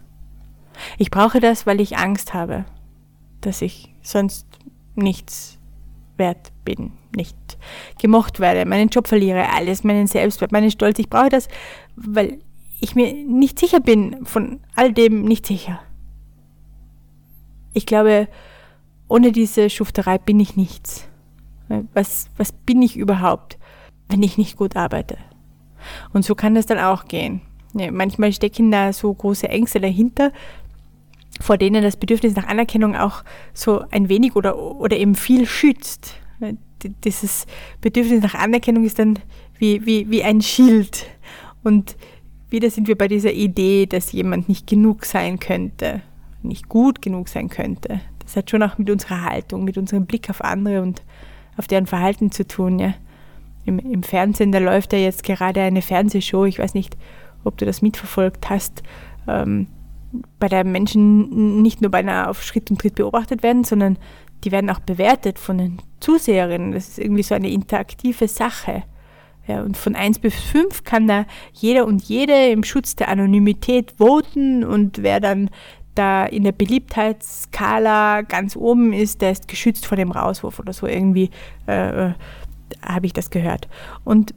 Ich brauche das, weil ich Angst habe, dass ich sonst nichts wert bin, nicht gemocht werde, meinen Job verliere, alles, meinen Selbstwert, meinen Stolz. Ich brauche das, weil ich mir nicht sicher bin, von all dem nicht sicher. Ich glaube, ohne diese Schufterei bin ich nichts. Was, was bin ich überhaupt, wenn ich nicht gut arbeite? Und so kann das dann auch gehen. Ja, manchmal stecken da so große Ängste dahinter, vor denen das Bedürfnis nach Anerkennung auch so ein wenig oder, oder eben viel schützt. Dieses Bedürfnis nach Anerkennung ist dann wie, wie, wie ein Schild. Und wieder sind wir bei dieser Idee, dass jemand nicht genug sein könnte, nicht gut genug sein könnte. Das hat schon auch mit unserer Haltung, mit unserem Blick auf andere und auf deren Verhalten zu tun. Ja. Im, Im Fernsehen, da läuft ja jetzt gerade eine Fernsehshow, ich weiß nicht, ob du das mitverfolgt hast, ähm, bei der Menschen nicht nur beinahe auf Schritt und Tritt beobachtet werden, sondern die werden auch bewertet von den Zuseherinnen. Das ist irgendwie so eine interaktive Sache. Ja, und von 1 bis 5 kann da jeder und jede im Schutz der Anonymität voten und wer dann da in der Beliebtheitsskala ganz oben ist, der ist geschützt vor dem Rauswurf oder so irgendwie, äh, äh habe ich das gehört. Und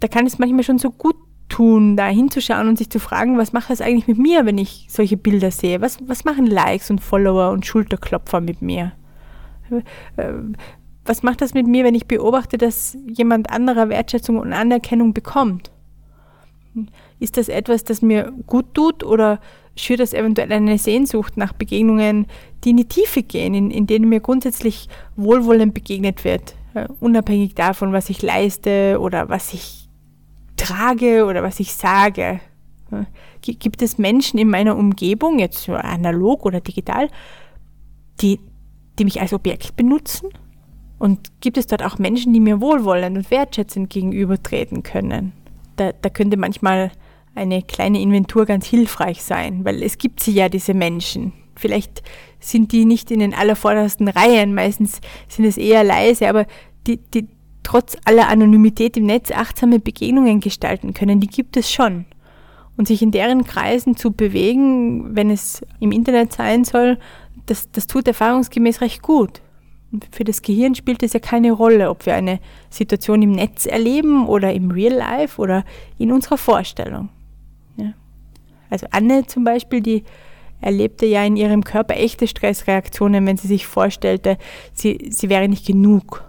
da kann es manchmal schon so gut tun, da hinzuschauen und sich zu fragen, was macht das eigentlich mit mir, wenn ich solche Bilder sehe? Was, was machen Likes und Follower und Schulterklopfer mit mir? Äh, was macht das mit mir, wenn ich beobachte, dass jemand anderer Wertschätzung und Anerkennung bekommt? Ist das etwas, das mir gut tut oder schürt das eventuell eine Sehnsucht nach Begegnungen, die in die Tiefe gehen, in, in denen mir grundsätzlich wohlwollend begegnet wird, uh, unabhängig davon, was ich leiste oder was ich trage oder was ich sage? Gibt es Menschen in meiner Umgebung, jetzt analog oder digital, die, die mich als Objekt benutzen? Und gibt es dort auch Menschen, die mir wohlwollend und wertschätzend gegenübertreten können? Da, da könnte manchmal eine kleine Inventur ganz hilfreich sein, weil es gibt sie ja, diese Menschen. Vielleicht sind die nicht in den allervordersten Reihen, meistens sind es eher leise, aber die, die trotz aller Anonymität im Netz achtsame Begegnungen gestalten können, die gibt es schon. Und sich in deren Kreisen zu bewegen, wenn es im Internet sein soll, das, das tut erfahrungsgemäß recht gut für das Gehirn spielt es ja keine Rolle, ob wir eine Situation im Netz erleben oder im Real Life oder in unserer Vorstellung. Ja. Also Anne zum Beispiel, die erlebte ja in ihrem Körper echte Stressreaktionen, wenn sie sich vorstellte, sie, sie wäre nicht genug.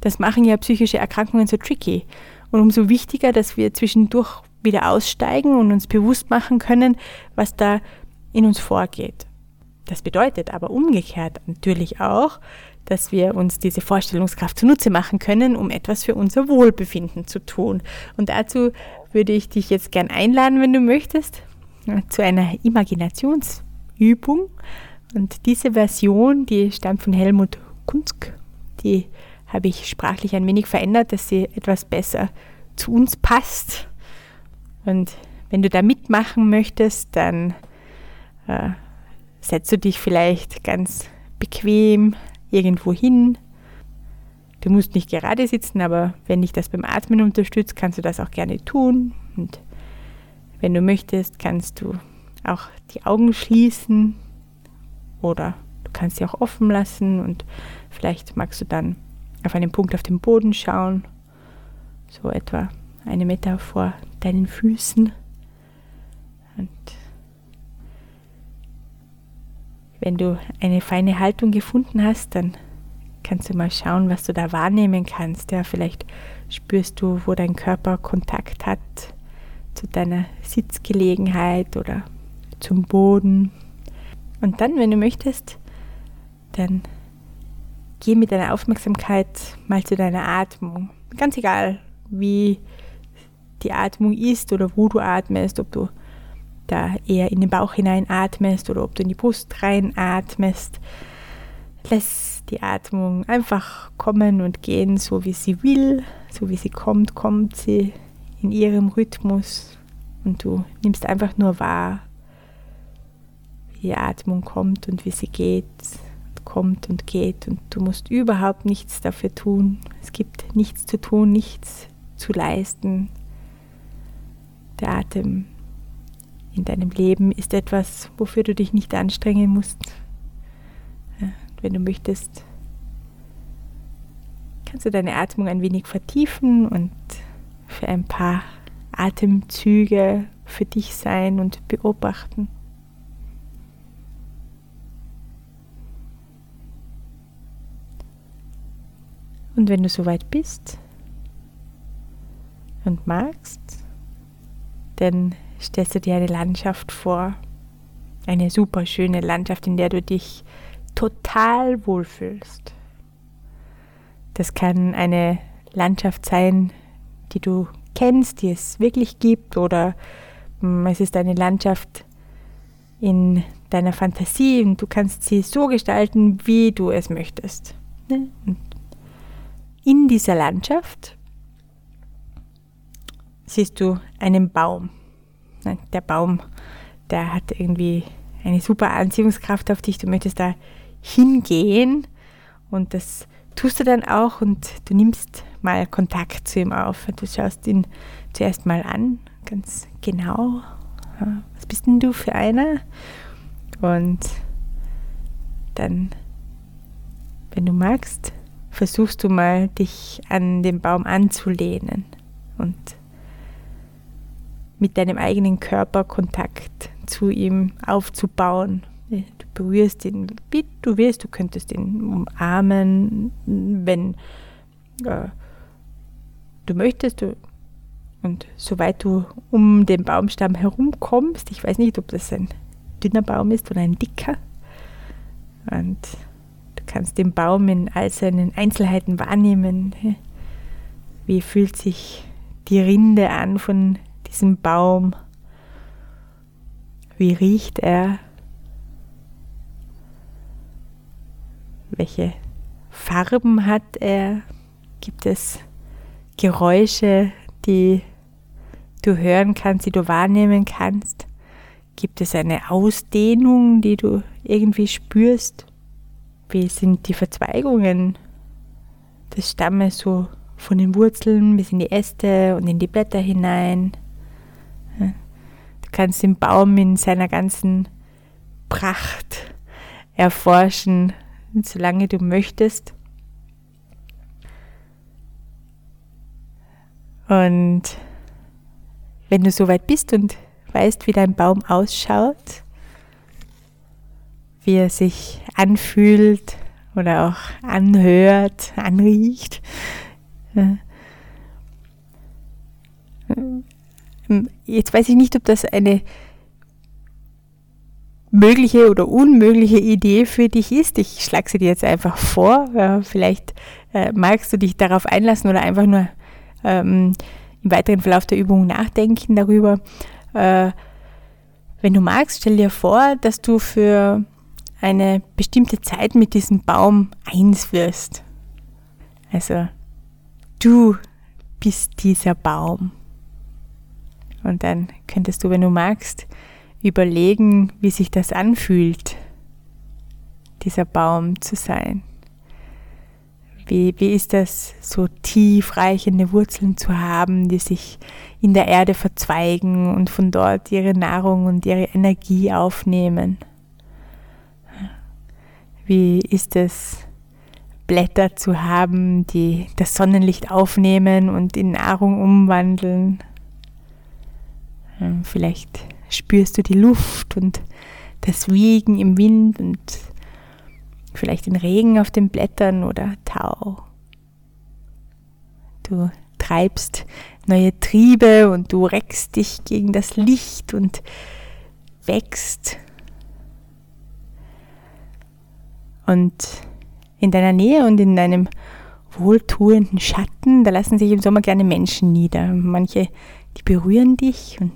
Das machen ja psychische Erkrankungen so tricky. Und umso wichtiger, dass wir zwischendurch wieder aussteigen und uns bewusst machen können, was da in uns vorgeht. Das bedeutet aber umgekehrt natürlich auch, dass wir uns diese Vorstellungskraft zunutze machen können, um etwas für unser Wohlbefinden zu tun. Und dazu würde ich dich jetzt gern einladen, wenn du möchtest, zu einer Imaginationsübung. Und diese Version, die stammt von Helmut Kunzk, die habe ich sprachlich ein wenig verändert, dass sie etwas besser zu uns passt. Und wenn du da mitmachen möchtest, dann äh, setzt du dich vielleicht ganz bequem irgendwo hin. Du musst nicht gerade sitzen, aber wenn dich das beim Atmen unterstützt, kannst du das auch gerne tun. Und wenn du möchtest, kannst du auch die Augen schließen oder du kannst sie auch offen lassen und vielleicht magst du dann auf einen Punkt auf dem Boden schauen, so etwa eine Meter vor deinen Füßen. Und wenn du eine feine Haltung gefunden hast, dann kannst du mal schauen, was du da wahrnehmen kannst. Ja, vielleicht spürst du, wo dein Körper Kontakt hat zu deiner Sitzgelegenheit oder zum Boden. Und dann, wenn du möchtest, dann geh mit deiner Aufmerksamkeit mal zu deiner Atmung. Ganz egal, wie die Atmung ist oder wo du atmest, ob du da eher in den Bauch hinein atmest oder ob du in die Brust rein atmest. Lass die Atmung einfach kommen und gehen, so wie sie will, so wie sie kommt, kommt sie in ihrem Rhythmus und du nimmst einfach nur wahr, wie die Atmung kommt und wie sie geht, kommt und geht und du musst überhaupt nichts dafür tun. Es gibt nichts zu tun, nichts zu leisten. Der Atem in deinem Leben ist etwas, wofür du dich nicht anstrengen musst. Wenn du möchtest, kannst du deine Atmung ein wenig vertiefen und für ein paar Atemzüge für dich sein und beobachten. Und wenn du soweit bist und magst, dann stellst du dir eine Landschaft vor, eine super schöne Landschaft, in der du dich total wohlfühlst. Das kann eine Landschaft sein, die du kennst, die es wirklich gibt, oder hm, es ist eine Landschaft in deiner Fantasie und du kannst sie so gestalten, wie du es möchtest. Ne? Und in dieser Landschaft siehst du einen Baum. Der Baum, der hat irgendwie eine super Anziehungskraft auf dich. Du möchtest da hingehen und das tust du dann auch und du nimmst mal Kontakt zu ihm auf. Du schaust ihn zuerst mal an, ganz genau. Was bist denn du für einer? Und dann, wenn du magst, versuchst du mal, dich an den Baum anzulehnen und mit deinem eigenen Körper Kontakt zu ihm aufzubauen. Du berührst ihn, wie du willst. Du könntest ihn umarmen, wenn äh, du möchtest. Du, und soweit du um den Baumstamm herumkommst, ich weiß nicht, ob das ein dünner Baum ist oder ein dicker. Und kannst den Baum in all seinen Einzelheiten wahrnehmen. Wie fühlt sich die Rinde an von diesem Baum? Wie riecht er? Welche Farben hat er? Gibt es Geräusche, die du hören kannst, die du wahrnehmen kannst? Gibt es eine Ausdehnung, die du irgendwie spürst? Wie sind die Verzweigungen des Stammes so von den Wurzeln bis in die Äste und in die Blätter hinein? Du kannst den Baum in seiner ganzen Pracht erforschen, solange du möchtest. Und wenn du soweit bist und weißt, wie dein Baum ausschaut, wie er sich anfühlt oder auch anhört, anriecht, Jetzt weiß ich nicht, ob das eine mögliche oder unmögliche Idee für dich ist. Ich schlage sie dir jetzt einfach vor. Ja, vielleicht äh, magst du dich darauf einlassen oder einfach nur ähm, im weiteren Verlauf der Übung nachdenken darüber. Äh, wenn du magst, stell dir vor, dass du für eine bestimmte Zeit mit diesem Baum eins wirst. Also du bist dieser Baum. Und dann könntest du, wenn du magst, überlegen, wie sich das anfühlt, dieser Baum zu sein. Wie, wie ist das, so tief reichende Wurzeln zu haben, die sich in der Erde verzweigen und von dort ihre Nahrung und ihre Energie aufnehmen? Wie ist es, Blätter zu haben, die das Sonnenlicht aufnehmen und in Nahrung umwandeln? Ähm, vielleicht spürst du die Luft und das Wiegen im Wind und vielleicht den Regen auf den Blättern oder Tau. Du treibst neue Triebe und du reckst dich gegen das Licht und wächst. Und in deiner Nähe und in deinem wohltuenden Schatten, da lassen sich im Sommer gerne Menschen nieder. Manche die berühren dich und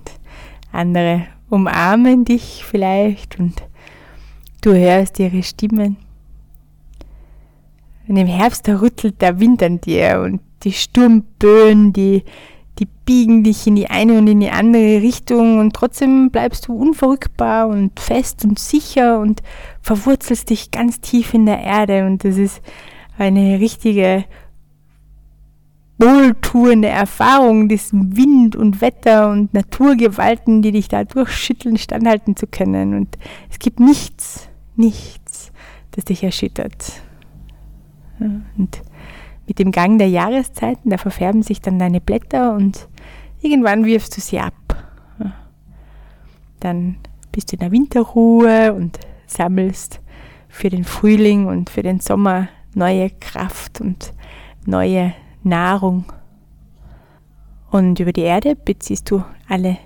andere umarmen dich vielleicht und du hörst ihre Stimmen. Und im Herbst, da rüttelt der Wind an dir und die Sturmböen, die, die biegen dich in die eine und in die andere Richtung und trotzdem bleibst du unverrückbar und fest und sicher und verwurzelst dich ganz tief in der Erde und das ist eine richtige wohltuende Erfahrung, diesem Wind und Wetter und Naturgewalten, die dich da durchschütteln, standhalten zu können. Und es gibt nichts, nichts, das dich erschüttert. Und mit dem Gang der Jahreszeiten, da verfärben sich dann deine Blätter und irgendwann wirfst du sie ab. Dann bist du in der Winterruhe und sammelst für den Frühling und für den Sommer neue Kraft und neue Nahrung. Und über die Erde beziehst du alle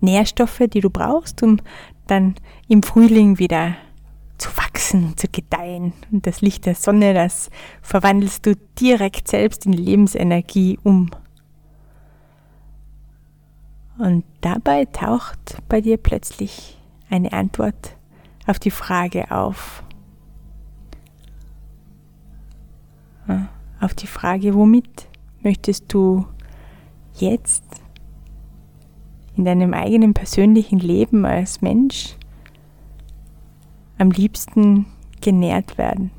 Nährstoffe, die du brauchst, um dann im Frühling wieder zu wachsen, zu gedeihen. Und das Licht der Sonne, das verwandelst du direkt selbst in Lebensenergie um. Und dabei taucht bei dir plötzlich eine Antwort auf die Frage auf. Auf die Frage, womit möchtest du jetzt in deinem eigenen persönlichen Leben als Mensch am liebsten genährt werden.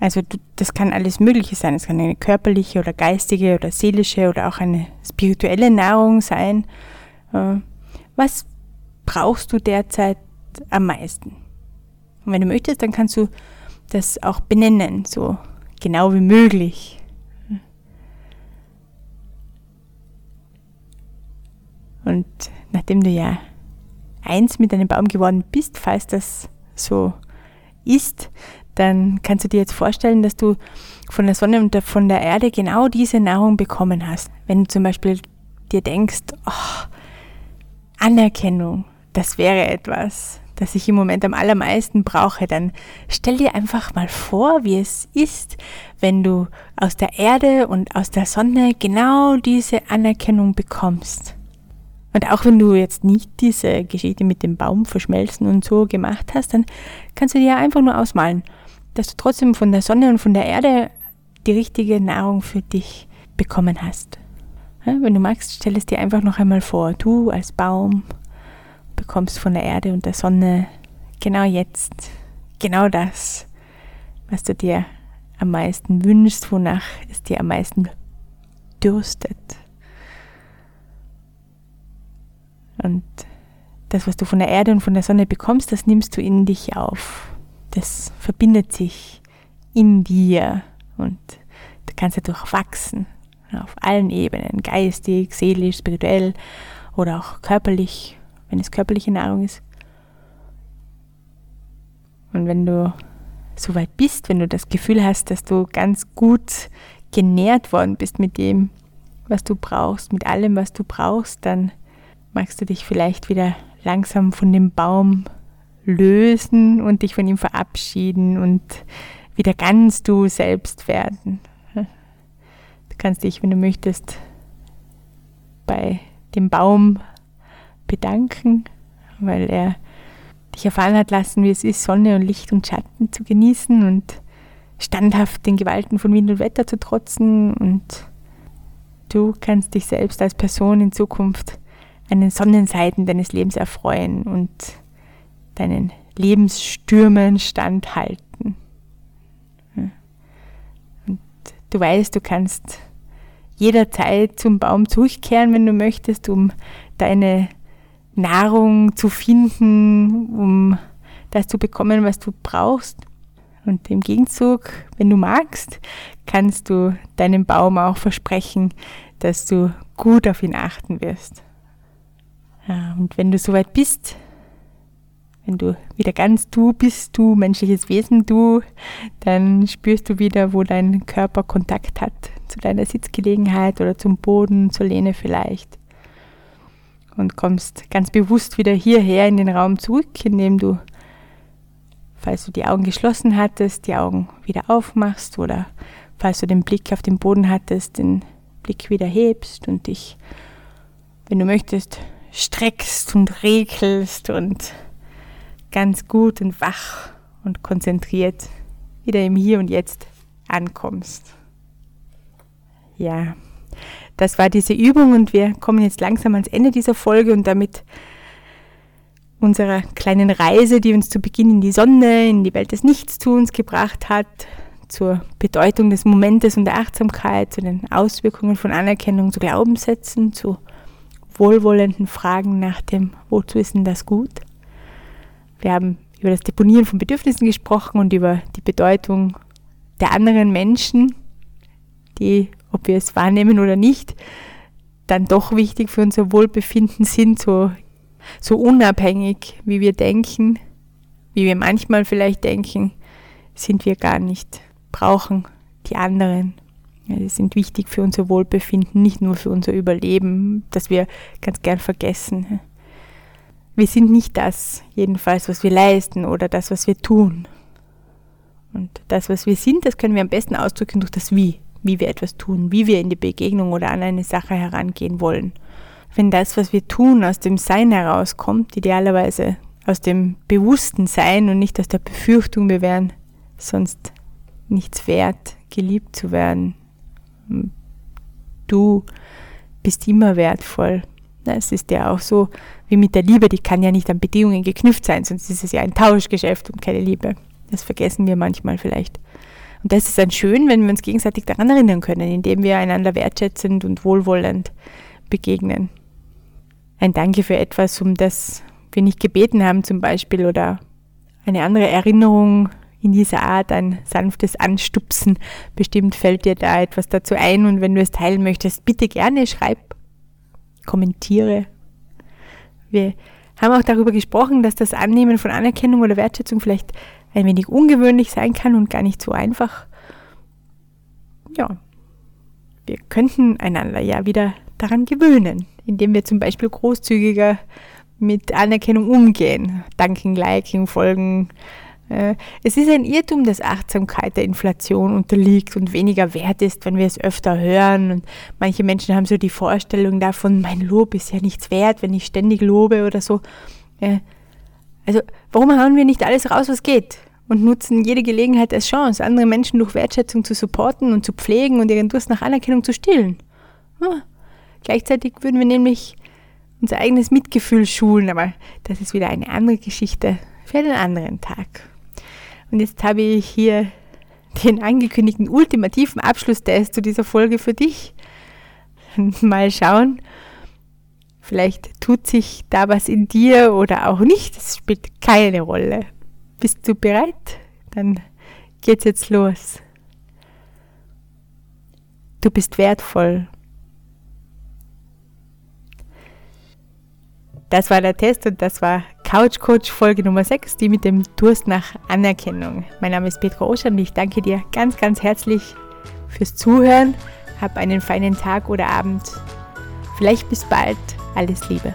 Also das kann alles Mögliche sein. Es kann eine körperliche oder geistige oder seelische oder auch eine spirituelle Nahrung sein. Äh, was brauchst du derzeit am meisten? Und wenn du möchtest, dann kannst du das auch benennen, so genau wie möglich. Und nachdem du ja eins mit deinem Baum geworden bist, falls das so ist, dann kannst du dir jetzt vorstellen, dass du von der Sonne und von der Erde genau diese Nahrung bekommen hast. Wenn du zum Beispiel dir denkst, oh, Anerkennung, das wäre etwas, das ich im Moment am allermeisten brauche, dann stell dir einfach mal vor, wie es ist, wenn du aus der Erde und aus der Sonne genau diese Anerkennung bekommst. Und auch wenn du jetzt nicht diese Geschichte mit dem Baum verschmelzen und so gemacht hast, dann kannst du dir einfach nur ausmalen, dass du trotzdem von der Sonne und von der Erde die richtige Nahrung für dich bekommen hast. Wenn du magst, stell es dir einfach noch einmal vor. Du als Baum bekommst von der Erde und der Sonne genau jetzt, genau das, was du dir am meisten wünschst, wonach es dir am meisten dürstet. Und das, was du von der Erde und von der Sonne bekommst, das nimmst du in dich auf. Das verbindet sich in dir und du kannst dadurch wachsen. Auf allen Ebenen, geistig, seelisch, spirituell oder auch körperlich, wenn es körperliche Nahrung ist. Und wenn du so weit bist, wenn du das Gefühl hast, dass du ganz gut genährt worden bist mit dem, was du brauchst, mit allem, was du brauchst, dann magst du dich vielleicht wieder langsam von dem Baum lösen und dich von ihm verabschieden und wieder ganz du selbst werden. Du kannst dich, wenn du möchtest, bei dem Baum bedanken, weil er dich erfahren hat lassen, wie es ist, Sonne und Licht und Schatten zu genießen und standhaft den Gewalten von Wind und Wetter zu trotzen und du kannst dich selbst als Person in Zukunft an den Sonnenseiten deines Lebens erfreuen und deinen Lebensstürmen standhalten. Und du weißt, du kannst jederzeit zum Baum zurückkehren, wenn du möchtest, um deine Nahrung zu finden, um das zu bekommen, was du brauchst. Und im Gegenzug, wenn du magst, kannst du deinem Baum auch versprechen, dass du gut auf ihn achten wirst. Ja, und wenn du soweit bist, wenn du wieder ganz du bist, du menschliches Wesen, du, dann spürst du wieder, wo dein Körper Kontakt hat zu deiner Sitzgelegenheit oder zum Boden, zur Lehne vielleicht. Und kommst ganz bewusst wieder hierher in den Raum zurück, indem du, falls du die Augen geschlossen hattest, die Augen wieder aufmachst oder falls du den Blick auf den Boden hattest, den Blick wieder hebst und dich, wenn du möchtest, streckst und regelst und ganz gut und wach und konzentriert wieder im Hier und Jetzt ankommst. Ja, das war diese Übung und wir kommen jetzt langsam ans Ende dieser Folge und damit unserer kleinen Reise, die uns zu Beginn in die Sonne, in die Welt des Nichtstuns gebracht hat, zur Bedeutung des Momentes und der Achtsamkeit, zu den Auswirkungen von Anerkennung, zu Glaubenssätzen, zu wohlwollenden Fragen nach dem, wozu ist denn das gut? Wir haben über das Deponieren von Bedürfnissen gesprochen und über die Bedeutung der anderen Menschen, die, ob wir es wahrnehmen oder nicht, dann doch wichtig für unser Wohlbefinden sind, so, so unabhängig, wie wir denken, wie wir manchmal vielleicht denken, sind wir gar nicht, brauchen die anderen ja, die sind wichtig für unser Wohlbefinden, nicht nur für unser Überleben, das wir ganz gern vergessen. Wir sind nicht das, jedenfalls, was wir leisten oder das, was wir tun. Und das, was wir sind, das können wir am besten ausdrücken durch das Wie. wie wir etwas tun, wie wir in die Begegnung oder an eine Sache herangehen wollen. Wenn das, was wir tun, aus dem Sein herauskommt, idealerweise aus dem bewussten Sein und nicht aus der Befürchtung, wir wären sonst nichts wert, geliebt zu werden. Du bist immer wertvoll. Es ist ja auch so wie mit der Liebe, die kann ja nicht an Bedingungen geknüpft sein, sonst ist es ja ein Tauschgeschäft und keine Liebe. Das vergessen wir manchmal vielleicht. Und das ist dann schön, wenn wir uns gegenseitig daran erinnern können, indem wir einander wertschätzend und wohlwollend begegnen. Ein Danke für etwas, um das wir nicht gebeten haben zum Beispiel oder eine andere Erinnerung in dieser Art, ein sanftes Anstupsen. Bestimmt fällt dir da etwas dazu ein und wenn du es teilen möchtest, bitte gerne schreib, kommentiere. Wir haben auch darüber gesprochen, dass das Annehmen von Anerkennung oder Wertschätzung vielleicht ein wenig ungewöhnlich sein kann und gar nicht so einfach. Ja, wir könnten einander ja wieder daran gewöhnen, indem wir zum Beispiel großzügiger mit Anerkennung umgehen. Danken, liken, folgen. Äh, es ist ein Irrtum, dass Achtsamkeit der Inflation unterliegt und weniger wert ist, wenn wir es öfter hören. Und manche Menschen haben so die Vorstellung davon, mein Lob ist ja nichts wert, wenn ich ständig lobe oder so. Also warum hauen wir nicht alles raus, was geht? Und nutzen jede Gelegenheit als Chance, andere Menschen durch Wertschätzung zu supporten und zu pflegen und ihren Durst nach Anerkennung zu stillen. Ja. Gleichzeitig würden wir nämlich unser eigenes Mitgefühl schulen, aber das ist wieder eine andere Geschichte für einen anderen Tag. Und jetzt habe ich hier den angekündigten ultimativen Abschlusstest zu dieser Folge für dich. Mal schauen, vielleicht tut sich da was in dir oder auch nicht. Das spielt keine Rolle. Bist du bereit? Dann geht's jetzt los. Du bist wertvoll. Das war der Test und das war Couch Coach Folge Nummer 6, die mit dem Durst nach Anerkennung. Mein Name ist Petra Oschan und ich danke dir ganz, ganz herzlich fürs Zuhören. Hab einen feinen Tag oder Abend. Vielleicht bis bald. Alles Liebe.